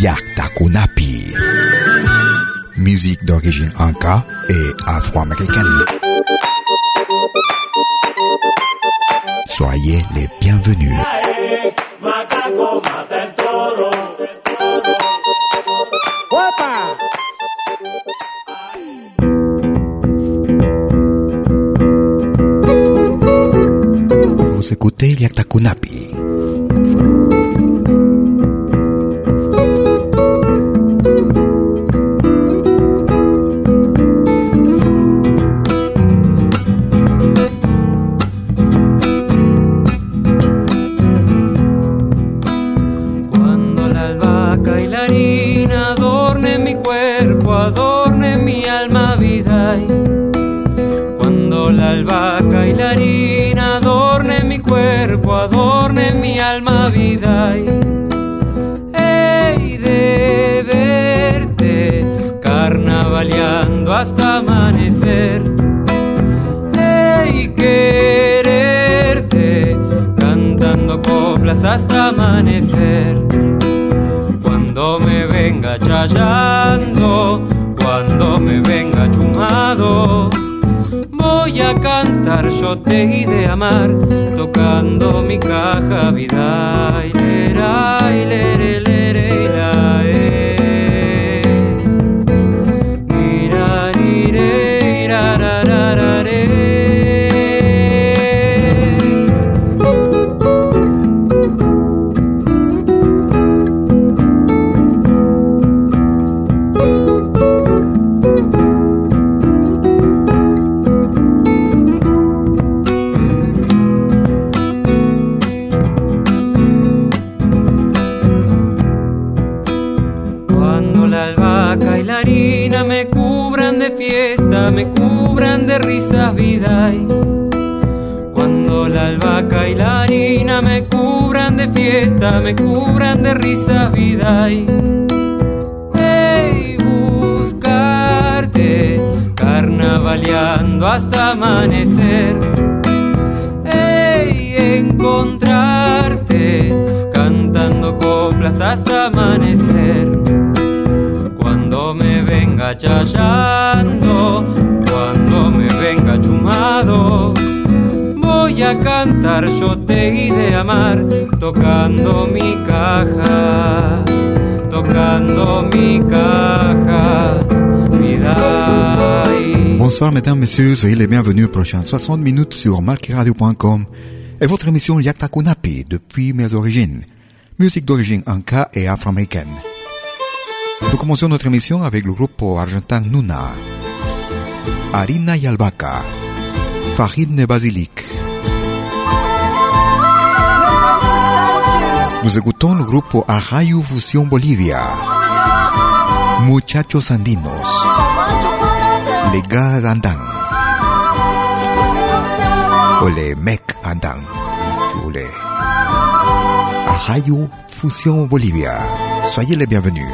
Yaktakunapi. Musique d'origine inca et afro-américaine. Soyez les bienvenus. Vous écoutez Yaktakunapi. Cuerpo, adornen mi alma, vida. y Hey, de verte carnavaleando hasta amanecer. Hey, quererte cantando coplas hasta amanecer. Cuando me venga chayando, cuando me venga chumado, voy a cantar yo te y de amar, tocando mi caja vida. Fiesta, me cubran de risas, vida. y Hey, buscarte, carnavaleando hasta amanecer. Hey, encontrarte, cantando coplas hasta amanecer. Cuando me venga chayando, voy a cantar yo te y de amar, tocando mi caja, tocando mi caja, vida. Bonsoir mesdames, messieurs, soyez les bienvenus aux prochaines 60 minutes sur malkiradio.com et votre émission Yaktakunapi depuis mes origines, musique d'origine inca et afro-américaine. Nous commençons notre émission avec le groupe argentin Nuna, Harina y Albaca, Farine Basilic. Nous écoutons le groupe Arrayo Fusion Bolivia, Muchachos Andinos, mecs andants, si vous voulez. Arrayo Fusion Bolivia. Soyez les bienvenus.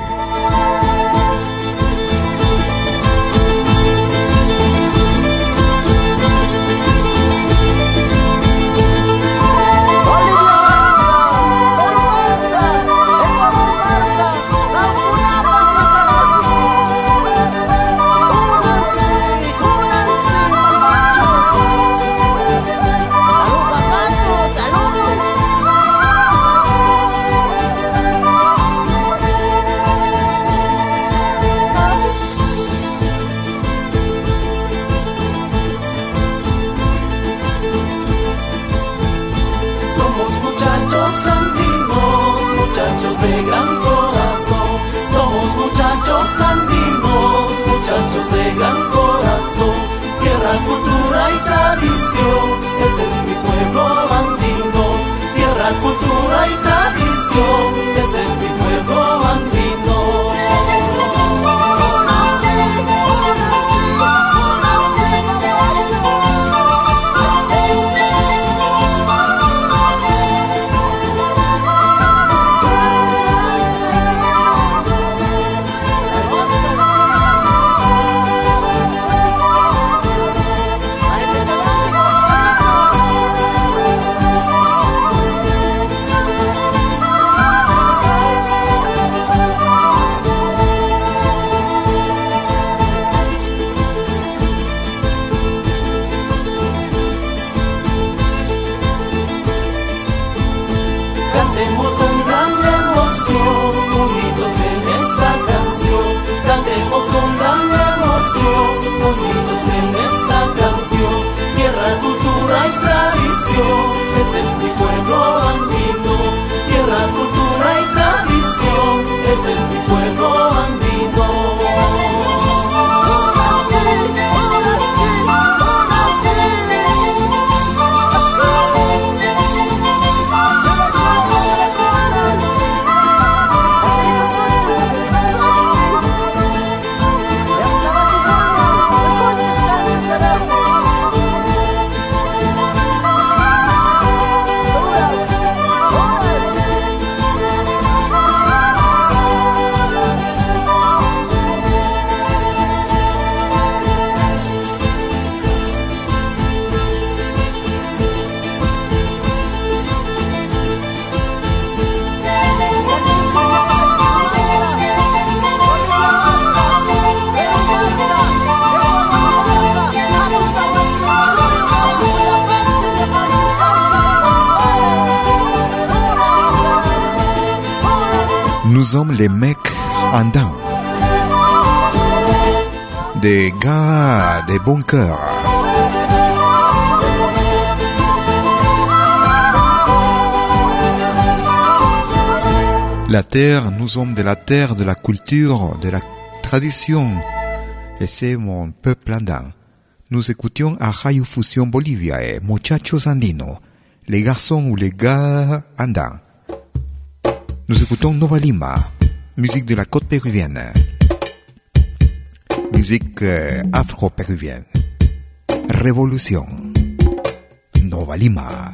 La terre, nous sommes de la terre, de la culture, de la tradition. Et c'est mon peuple andin. Nous écoutions à Radio Fusion Bolivia et Muchachos Andinos, les garçons ou les gars andins. Nous écoutons Nova Lima, musique de la côte péruvienne. Musique euh, afro-péruvienne. Révolution. Nova Lima.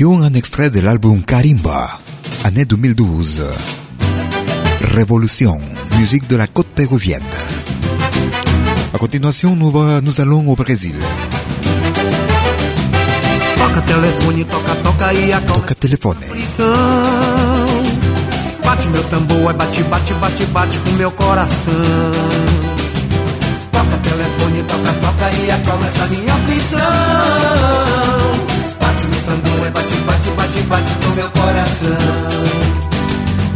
Écoutions un extrait de l'album Karimba, année 2012. Révolution, musique de la côte péruvienne. A continuação, nous, nous allons au Brésil. Toca telefone, toca, toca e a Toca telefone. Bate meu tambor, bate, bate, bate, bate com meu coração. Toca telefone, toca, toca e acalma essa minha aflição. Tambor, bate, bate, bate, bate com meu coração.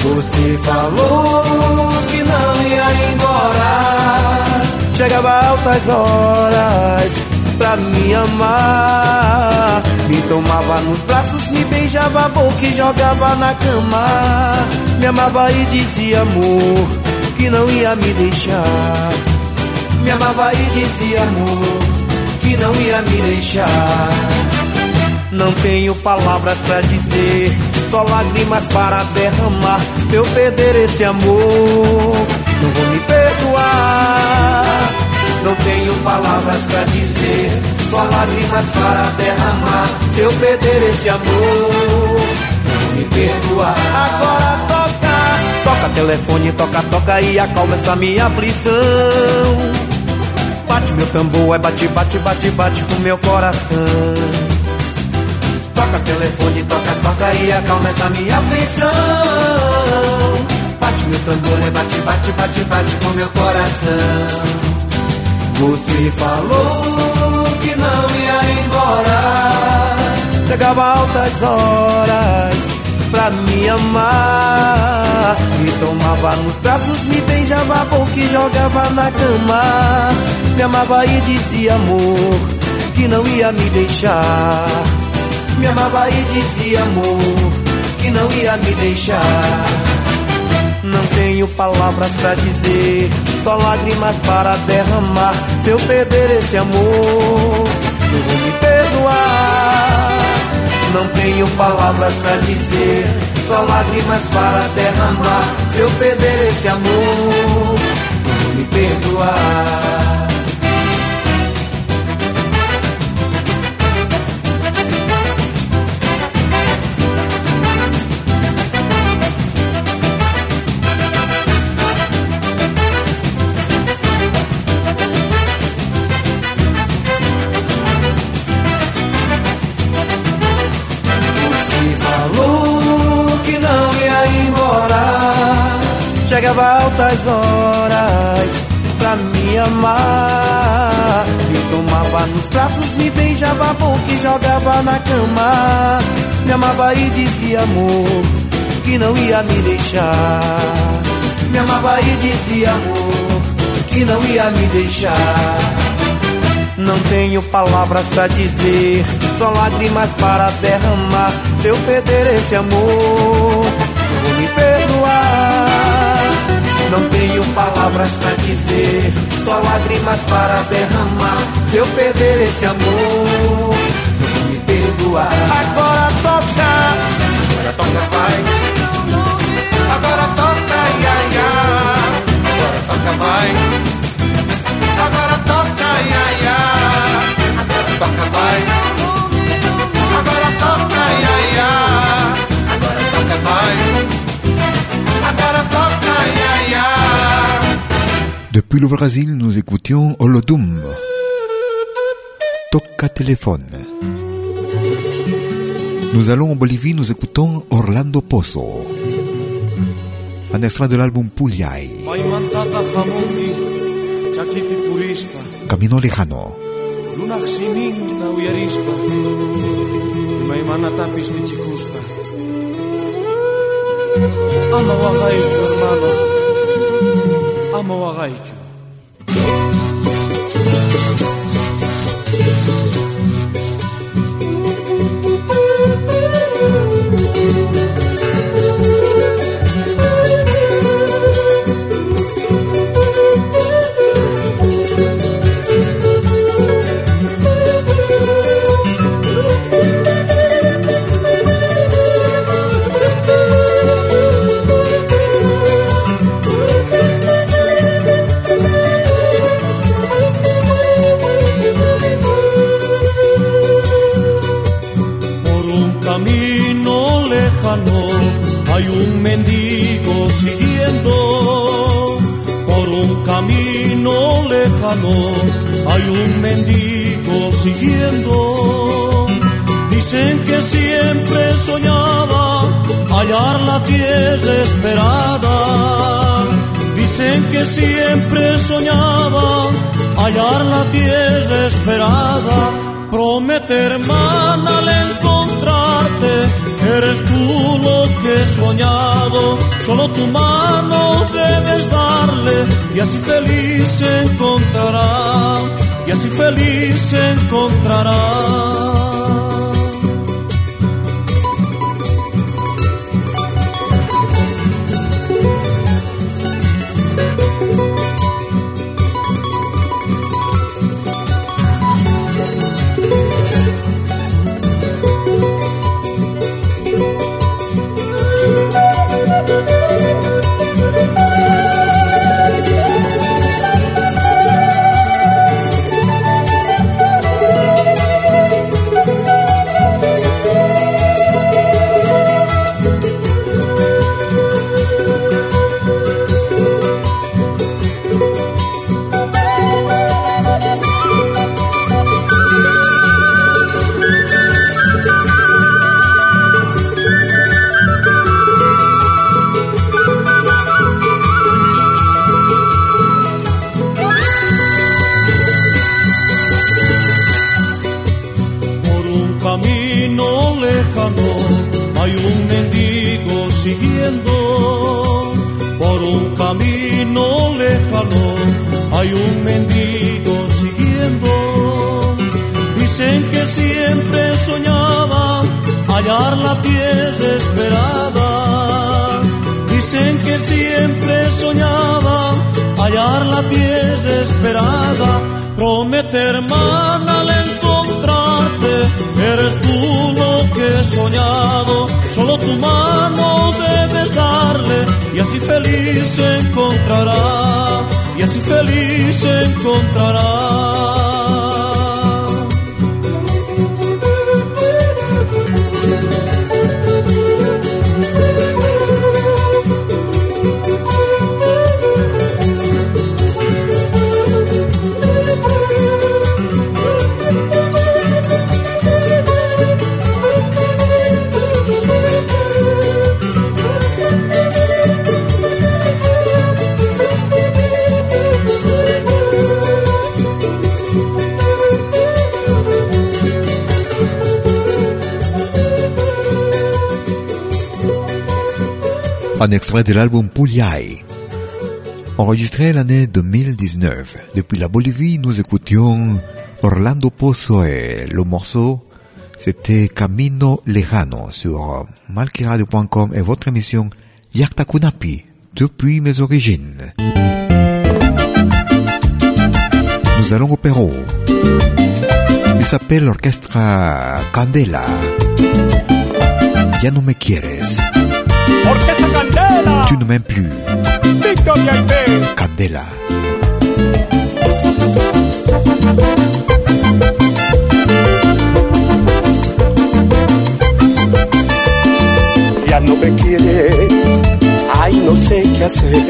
Você falou que não ia embora. Chegava altas horas pra me amar. Me tomava nos braços, me beijava a boca e jogava na cama. Me amava e dizia amor que não ia me deixar. Me amava e dizia amor que não ia me deixar. Não tenho palavras pra dizer, só lágrimas para derramar. Se eu perder esse amor, não vou me perdoar. Não tenho palavras pra dizer, só lágrimas para derramar. Se eu perder esse amor, não vou me perdoar. Agora toca, toca telefone, toca, toca e acalma essa minha aflição. Bate meu tambor, é bate, bate, bate, bate com meu coração. Toca telefone, toca, toca e acalma essa minha aflição. Bate meu tambor, é bate, bate, bate, bate com meu coração. Você falou que não ia embora. Chegava altas horas pra me amar. Me tomava nos braços, me beijava a boca e jogava na cama. Me amava e dizia amor que não ia me deixar. Me amava e dizia amor que não ia me deixar. Não tenho palavras pra dizer, só lágrimas para derramar. Se eu perder esse amor, não vou me perdoar. Não tenho palavras pra dizer, só lágrimas para derramar. Se eu perder esse amor, não vou me perdoar. Altas horas pra me amar. Me tomava nos braços, me beijava a boca e jogava na cama. Me amava e dizia amor que não ia me deixar. Me amava e dizia amor que não ia me deixar. Não tenho palavras pra dizer, só lágrimas para derramar. Se eu perder esse amor, vou me perdoar. Não tenho palavras pra dizer, só lágrimas para derramar. Se eu perder esse amor, não me perdoar. Agora toca, agora toca, vai. Agora toca, ia, ia. Agora toca, vai. Agora toca, ia, ia. Agora toca, vai. Agora toca, ia, ia. Agora toca, vai. Depuis le Brésil, nous écoutions Olodum. Toca téléphone. Nous allons en Bolivie, nous écoutons Orlando Pozo. Un extrait de l'album Puliay, Camino Lejano. uyarispa. Ama wagaichu, hermano, ama wagaichu. Feliz se encontrará. encontrarás. De l'album Puliai. Enregistré l'année 2019, depuis la Bolivie, nous écoutions Orlando Pozo et le morceau, c'était Camino Lejano sur malkiradio.com et votre émission Yakta Kunapi, depuis mes origines. Nous allons au Pérou. Il s'appelle l'orchestre Candela. Ya no me quieres. Candela. Tu ne m'aimes plus. Candela. Ya no me quieres, ay no sé qué hacer,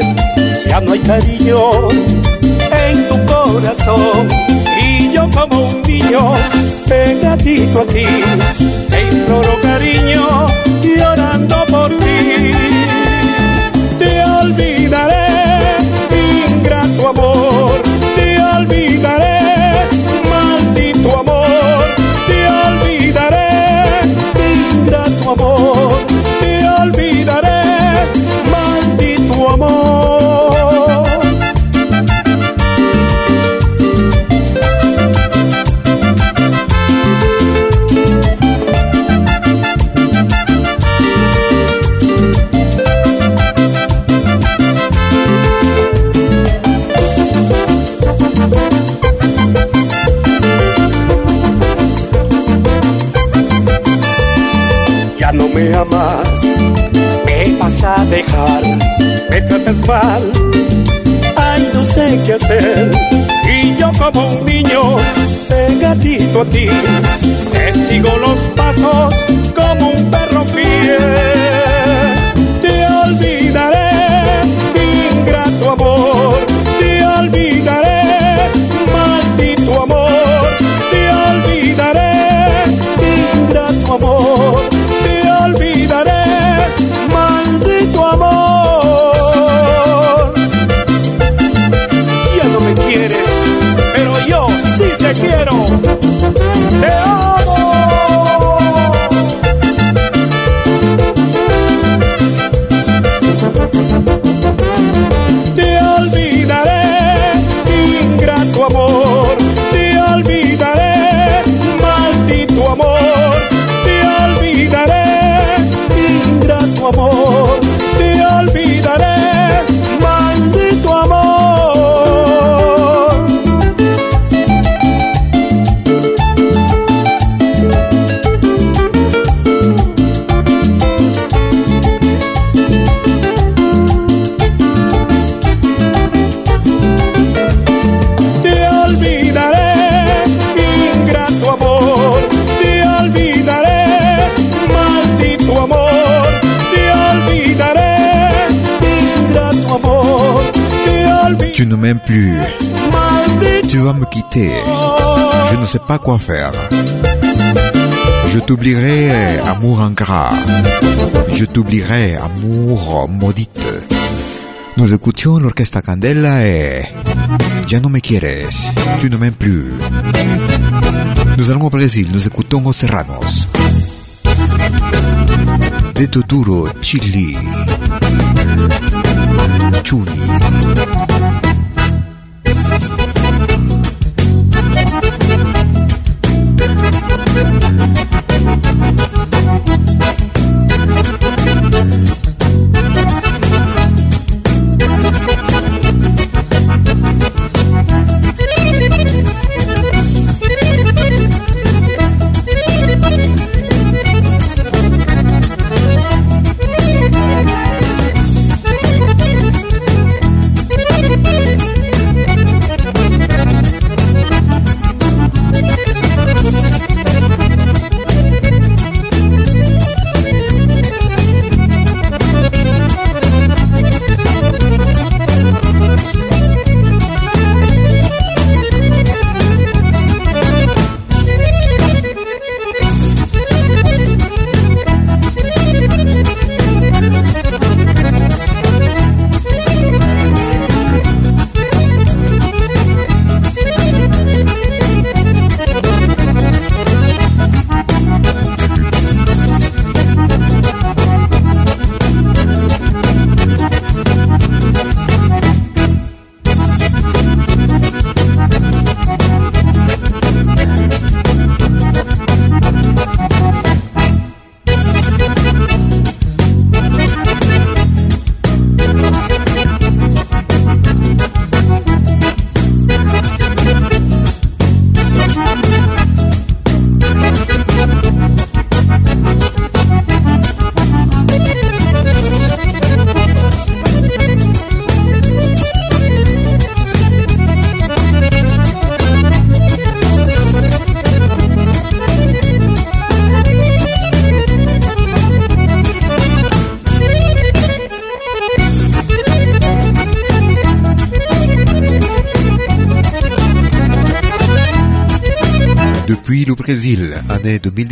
ya no hay cariño en tu corazón. Y yo como un niño pegadito a ti te imploro cariño llorando por ti amas, me vas a dejar, me tratas mal, ay no sé qué hacer, y yo como un niño pegadito a ti, te sigo los pasos como un perro fiel, te olvidaré, ingrato amor, ne sais pas quoi faire. Je t'oublierai, amour ingrat. Je t'oublierai, amour maudite. Nous écoutions l'orchestre Candela et Ya no me quieres, tu ne m'aimes plus. Nous allons au Brésil, nous écoutons aux Serranos. De Toturo, Chili. Chuy.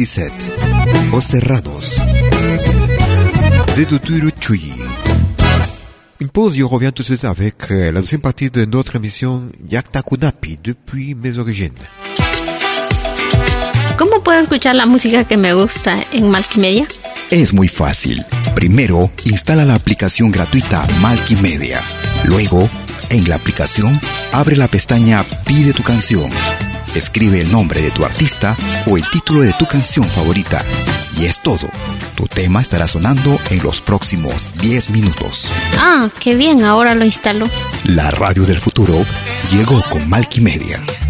2017. Os Serranos. De Tuturu Chuyi. Une pause et on revient tout de suite avec euh, la deuxième partie de notre émission Yakta Kunapi depuis mes origines. ¿Cómo puedo escuchar la música que me gusta en Malkimedia? Es muy fácil. Primero, instala la aplicación gratuita Malkimedia. Luego, en la aplicación, abre la pestaña Pide tu canción Escribe el nombre de tu artista o el título de tu canción favorita. Y es todo. Tu tema estará sonando en los próximos 10 minutos. Ah, qué bien, ahora lo instalo. La radio del futuro llegó con Malkimedia. Desde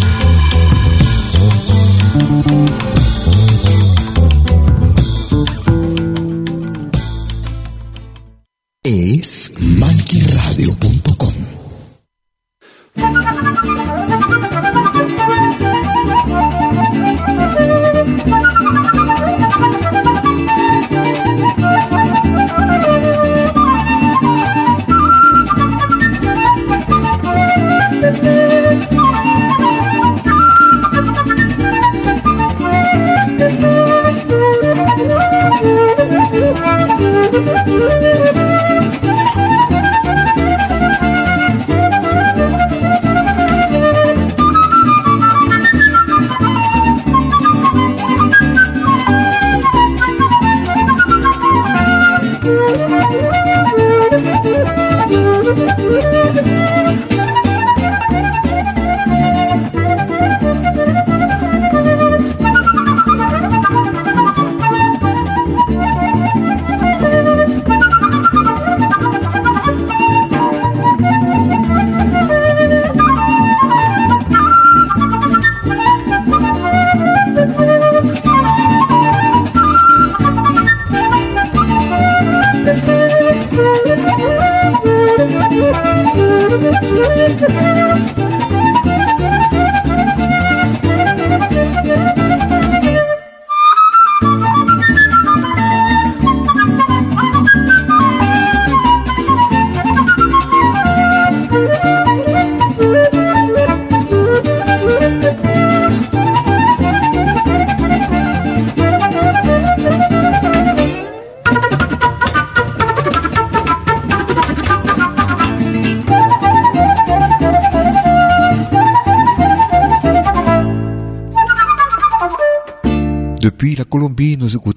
the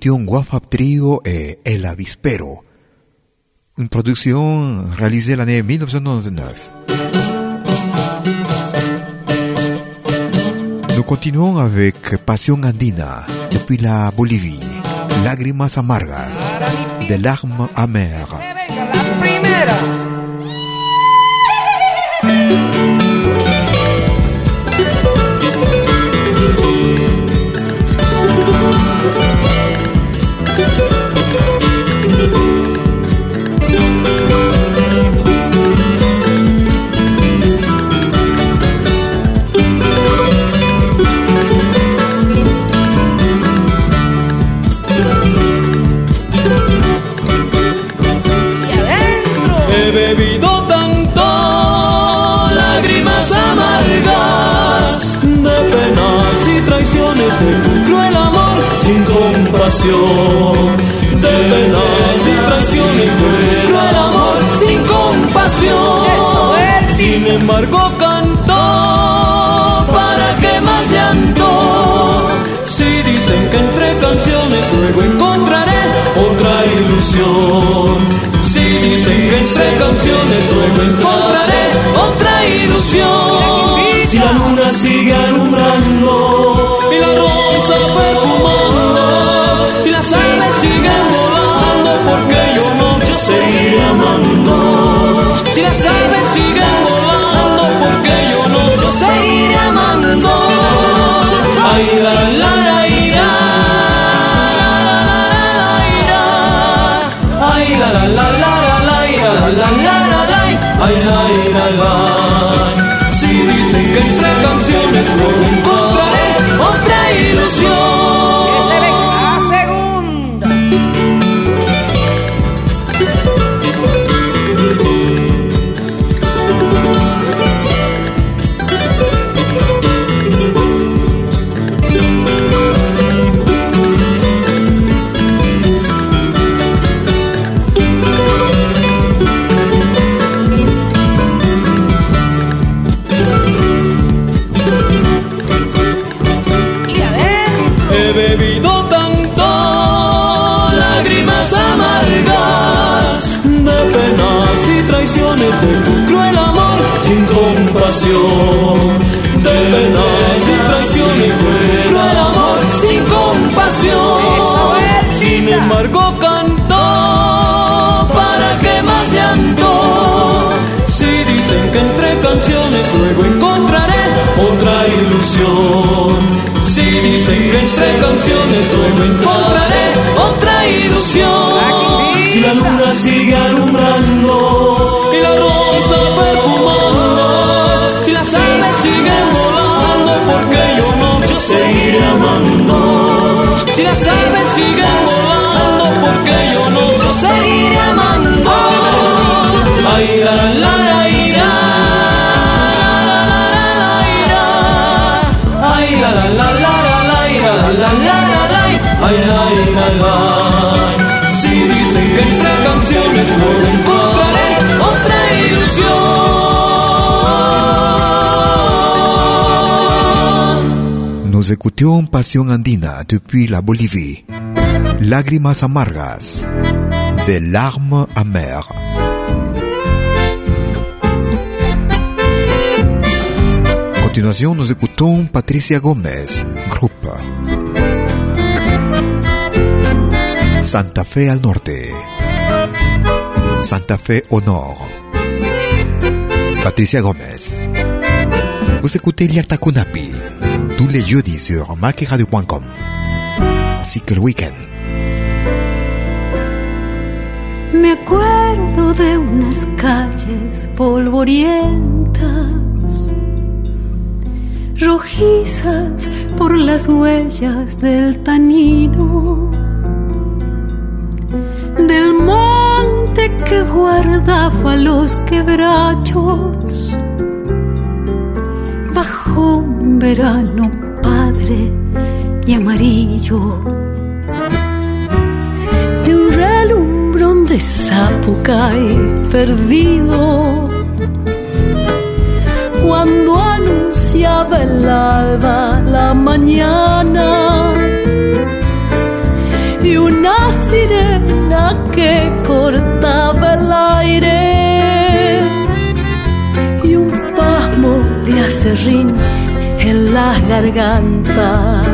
Écoutions Guafab Trio et El Avispero, une production réalisée l'année 1999. Nous continuons avec Passion Andina, depuis la Bolivie, Lágrimas Amargas, de larmes amères. Compasión. De penas y traiciones cruel amor sin compasión. Sin embargo canto para que más llanto. Si dicen que entre canciones luego encontraré otra ilusión. Si dicen que entre canciones luego encontraré otra ilusión. Si la luna sigue alumbrando y la rosa perfumando, si las aves siguen volando, porque yo no te seguiré amando. Si las aves siguen volando, porque yo no te seguiré amando. Ay, la la la ira. Ay, la la la la la la, la la la la ay, la la. Si dicen que entre canciones no Si dicen que entre canciones no encontraré otra ilusión. Nous Passion Andina depuis la Bolivie. Lágrimas amargas. Des larmes amères. Continuación, nous écoutons Patricia Gómez, groupe. Santa Fe al norte. Santa Fe au nord. Patricia Gómez. Vous écoutez Liatakunapi tous les jeudis sur marqueradio.com ainsi que le week-end. Me acuerdo de unas calles polvorientas, rojizas por las huellas del tanino, del monte que guardaba los quebrachos, bajo un verano padre y amarillo de un relumbrón de sapucay perdido. Cuando anunciaba el alba la mañana. Y una sirena que cortaba el aire. Y un pasmo de acerrín en las gargantas.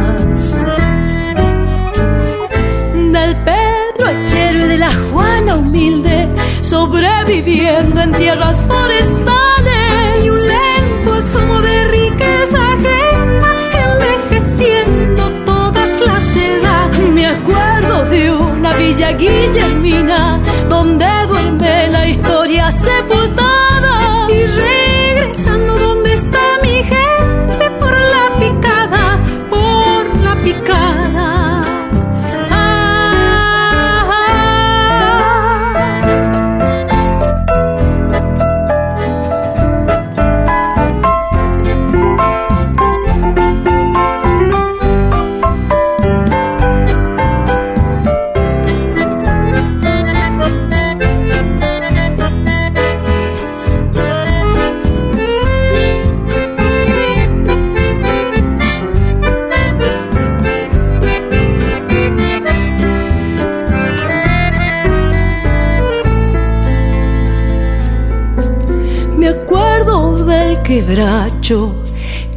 Del Pedro Achero y de la Juana humilde, sobreviviendo en tierras forestales. Guillermina,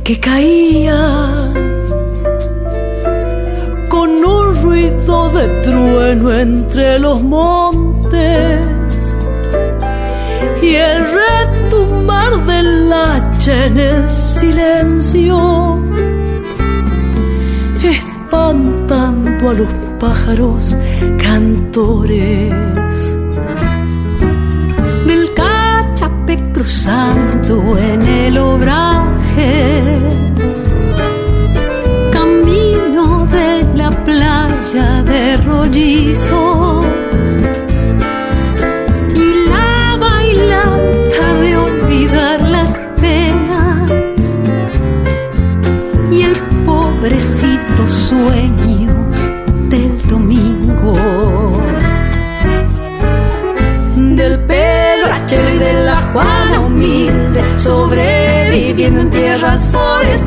que caía con un ruido de trueno entre los montes y el retumbar del hacha en el silencio, espantando a los pájaros cantores del cachape cruzando en el Camino de la playa de rollizos y la bailanta de olvidar las penas y el pobrecito sueño del domingo. Del Pedro Achero y de la Juana humilde, sobreviviendo en tierras forestales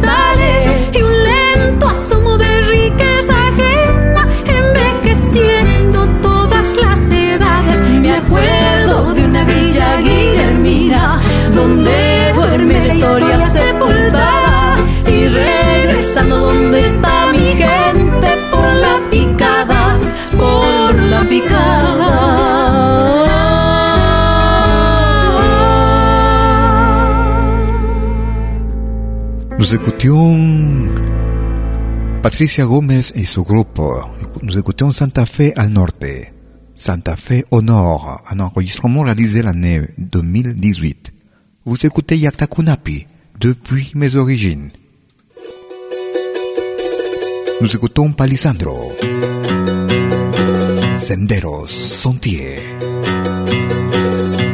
Nous écoutions Patricia Gómez et su grupo. Nous écoutions Santa Fe al norte, Santa Fe au nord, un enregistrement réalisé l'année 2018. Vous écoutez Yakta Kunapi, depuis mes origines. Nous écoutons Palisandro, Senderos, Sentier.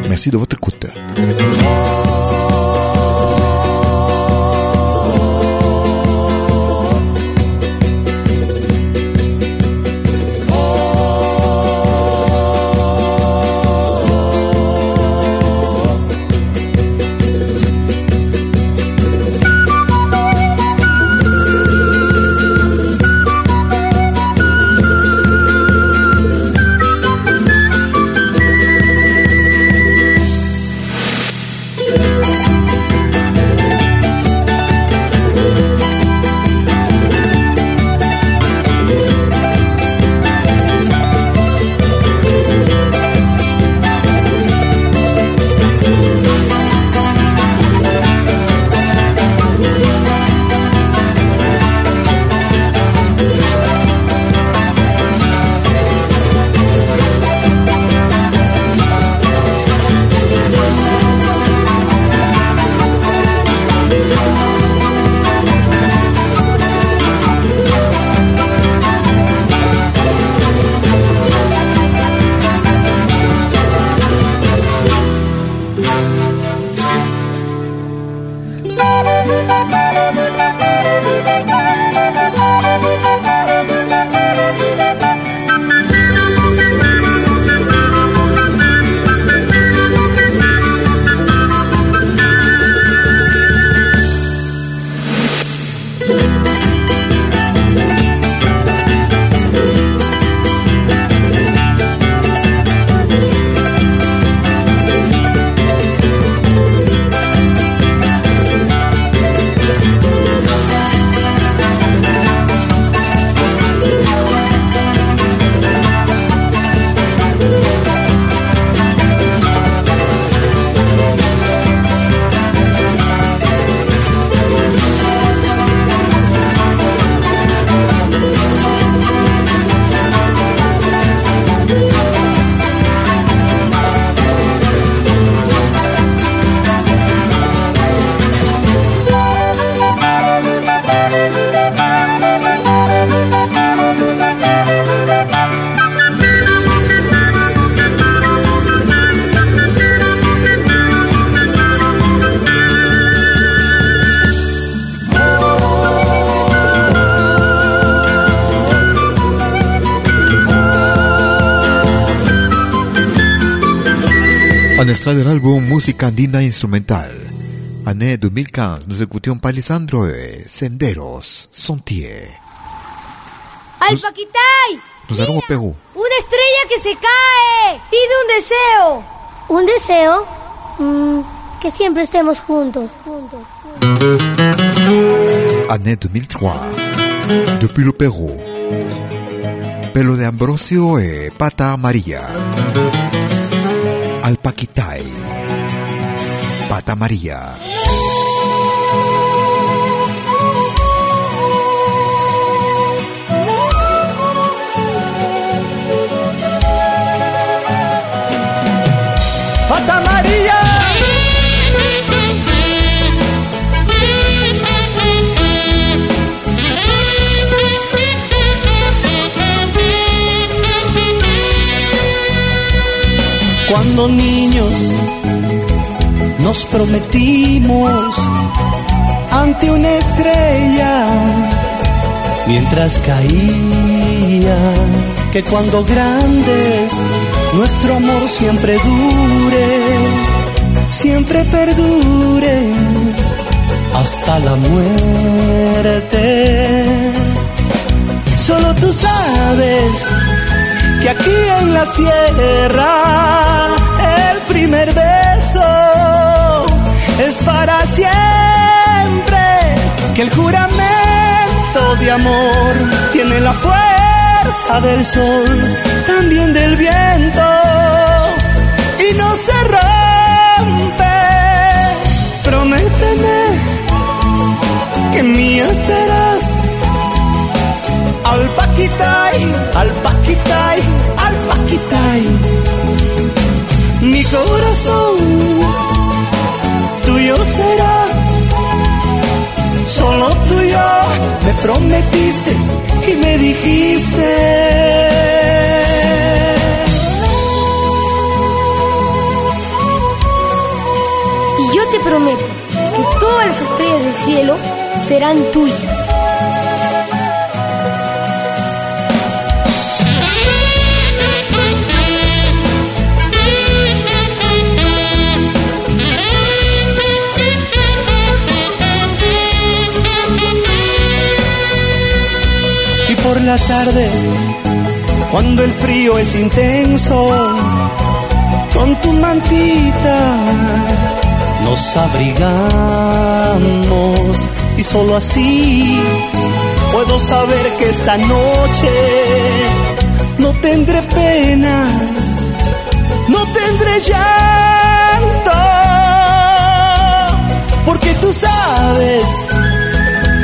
Merci de votre écoute. Música Andina Instrumental. Année 2015, nous écoutions Palisandro et Senderos, Sentier. ¡Ay, Paquitay! Nos allons au Perú. ¡Una estrella que se cae! ¡Pide un deseo! ¿Un deseo? Mm, que siempre estemos juntos, juntos. Année 2003, depuis le Pérou. Pelo de Ambrosio et Pata María. Alpaquitay, María. Prometimos ante una estrella mientras caía que cuando grandes nuestro amor siempre dure, siempre perdure hasta la muerte. Solo tú sabes que aquí en la sierra el primer es para siempre, que el juramento de amor tiene la fuerza del sol, también del viento, y no se rompe. Prométeme serás. Al paquitay, al paquitay, al paquitay. Mi corazón tuyo será. Solo tuyo me prometiste y me dijiste. Y yo te prometo que todas las estrellas del cielo serán tuyas. La tarde, cuando el frío es intenso, con tu mantita nos abrigamos y solo así puedo saber que esta noche no tendré penas, no tendré llanto, porque tú sabes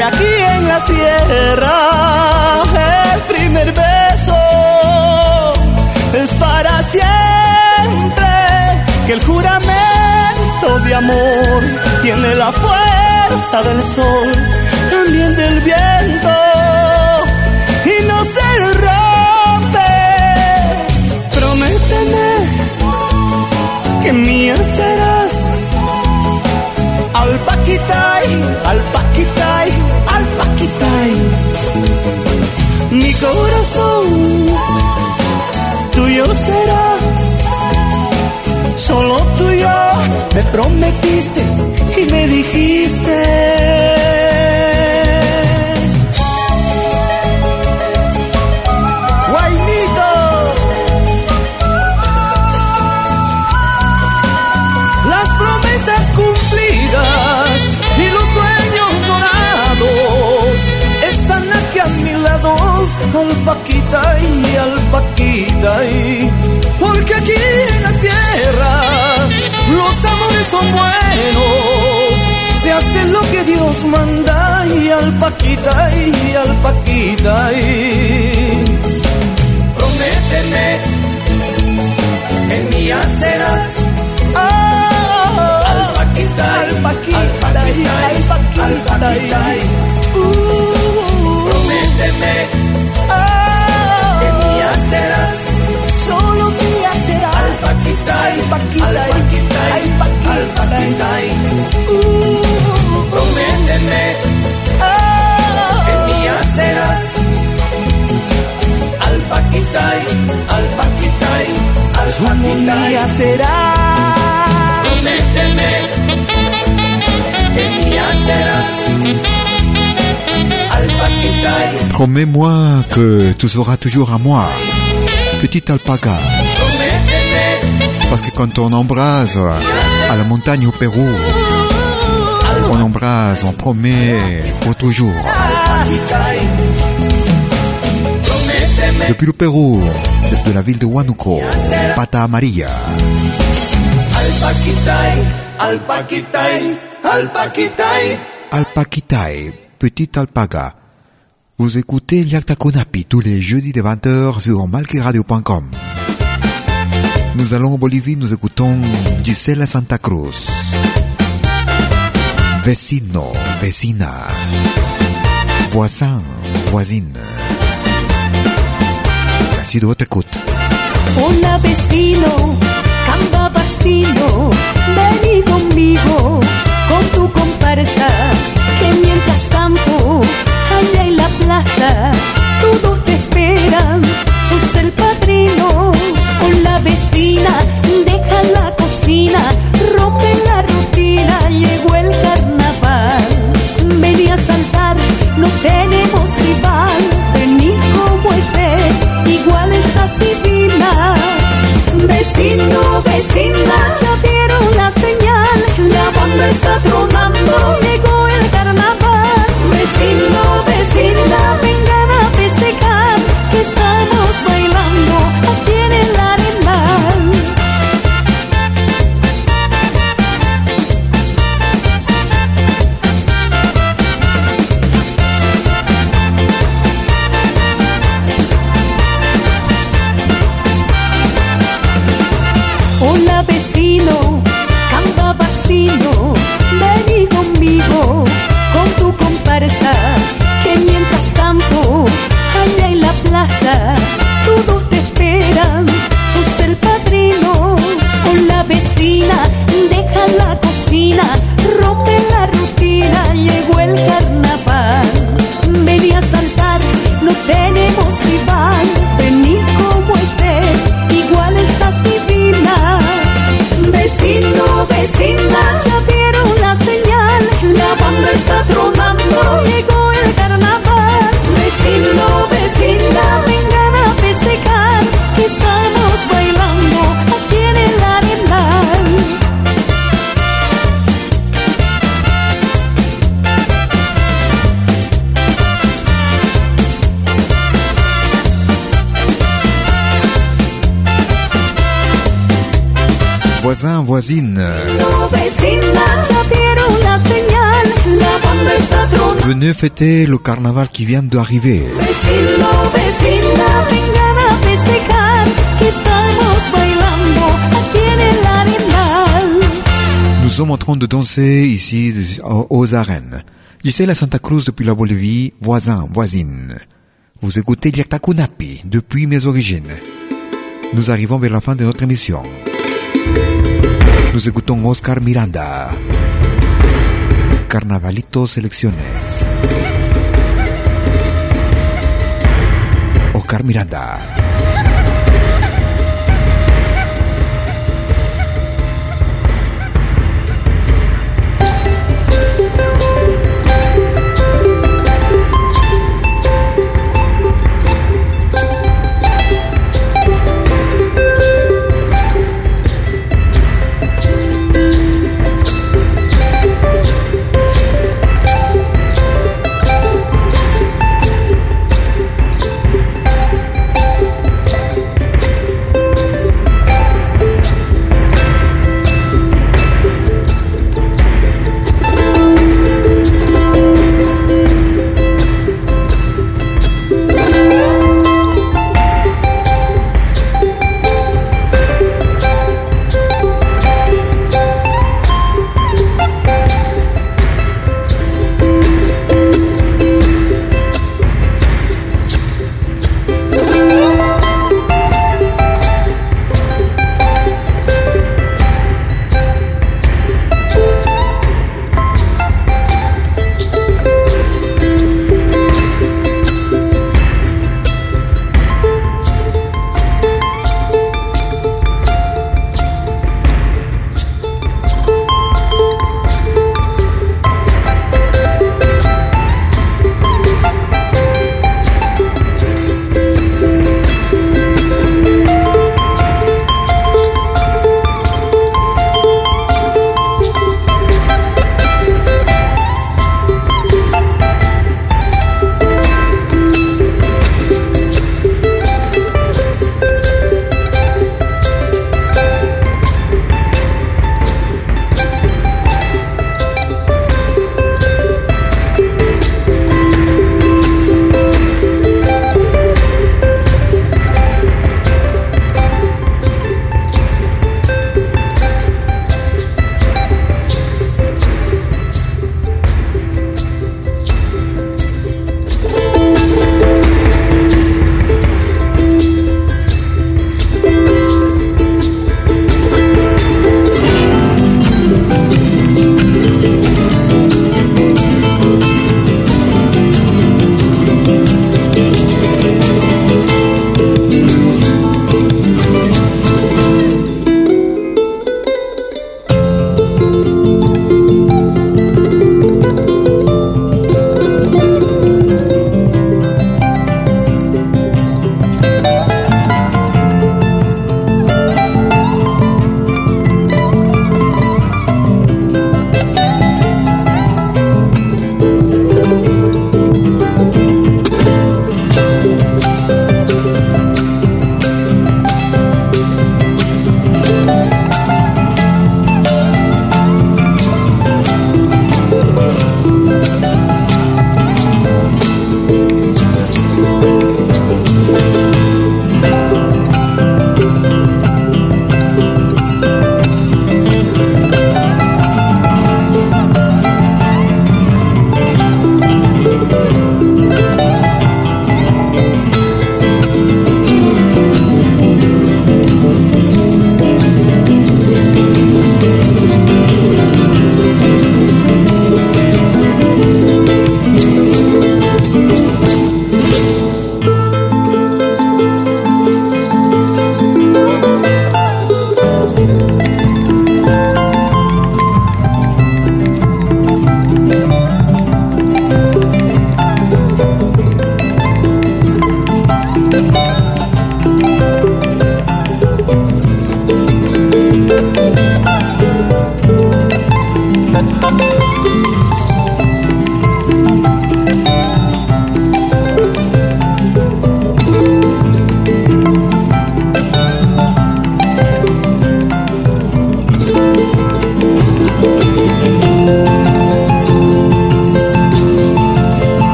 que aquí en la sierra el primer beso es para siempre, que el juramento de amor tiene la fuerza del sol, también del viento, y no se rompe. Prométeme que mía serás. Al paquitay, al paquitay, Mi corazón tuyo será. Solo tuyo me prometiste y me dijiste. Al paquita y al paquita y porque aquí en la sierra los amores son buenos, se hace lo que Dios manda y al paquita y al paquita y prométeme que mía serás. Al paquita, al paquita, al paquita, prométeme Prométeme que serás. Promets-moi que tu seras toujours à moi, petite alpaga. Parce que quand on embrase à la montagne au Pérou, on embrase, on promet pour toujours. Depuis le Pérou, depuis la ville de Huánuco, Pata Amarilla. Al paquitay, al paquitay, al paquitay. Alpaquitay, petite alpaga. Vous écoutez Liakta Konapi tous les jeudis de 20h sur malqueradio.com. Nous allons en Bolivie, nous écoutons Gisela Santa Cruz. Vecino, vecina. Voisin, voisine. Votre écoute. Hola vecino, camba vecino, vení conmigo, con tu comparsa, que mientras tanto, allá en la plaza, todos te esperan, sos el padrino. Fêter le carnaval qui vient d'arriver. Nous sommes en train de danser ici aux arènes. la Santa Cruz depuis la Bolivie, voisins, voisines. Vous écoutez Kunapi depuis mes origines. Nous arrivons vers la fin de notre émission. Nous écoutons Oscar Miranda. Carnavalito Selecciones. Oscar Miranda.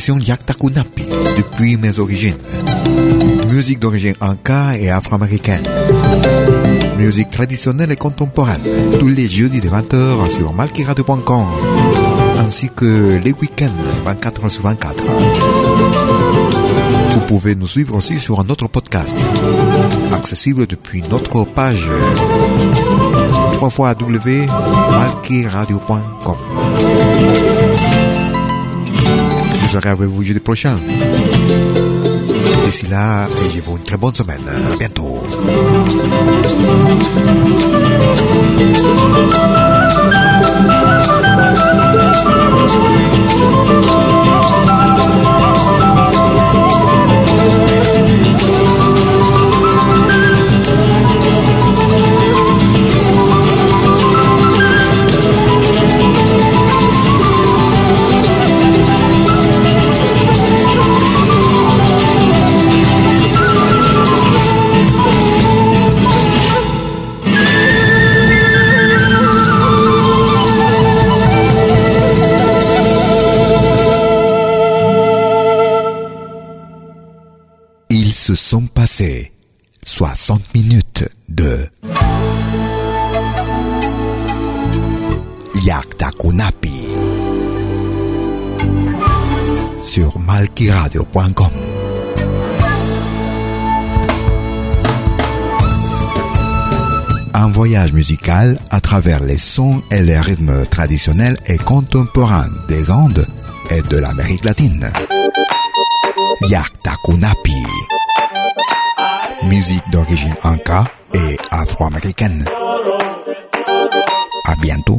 Fin de notre émission Yakta Kunapi, depuis mes origines. Musique d'origine anka et afro-américaine. Musique traditionnelle et contemporaine, tous les jeudis de 20h sur malkiradio.com, ainsi que les week-ends 24 h sur 24. Vous pouvez nous suivre aussi sur un autre podcast, accessible depuis notre page www.malkiradio.com. Je serai avec vous jeudi prochain. D'ici là, je vous une très bonne semaine. À bientôt. À travers les sons et les rythmes traditionnels et contemporains des Andes et de l'Amérique latine. Yakta Kunapi. Musique d'origine inca et afro-américaine. À bientôt.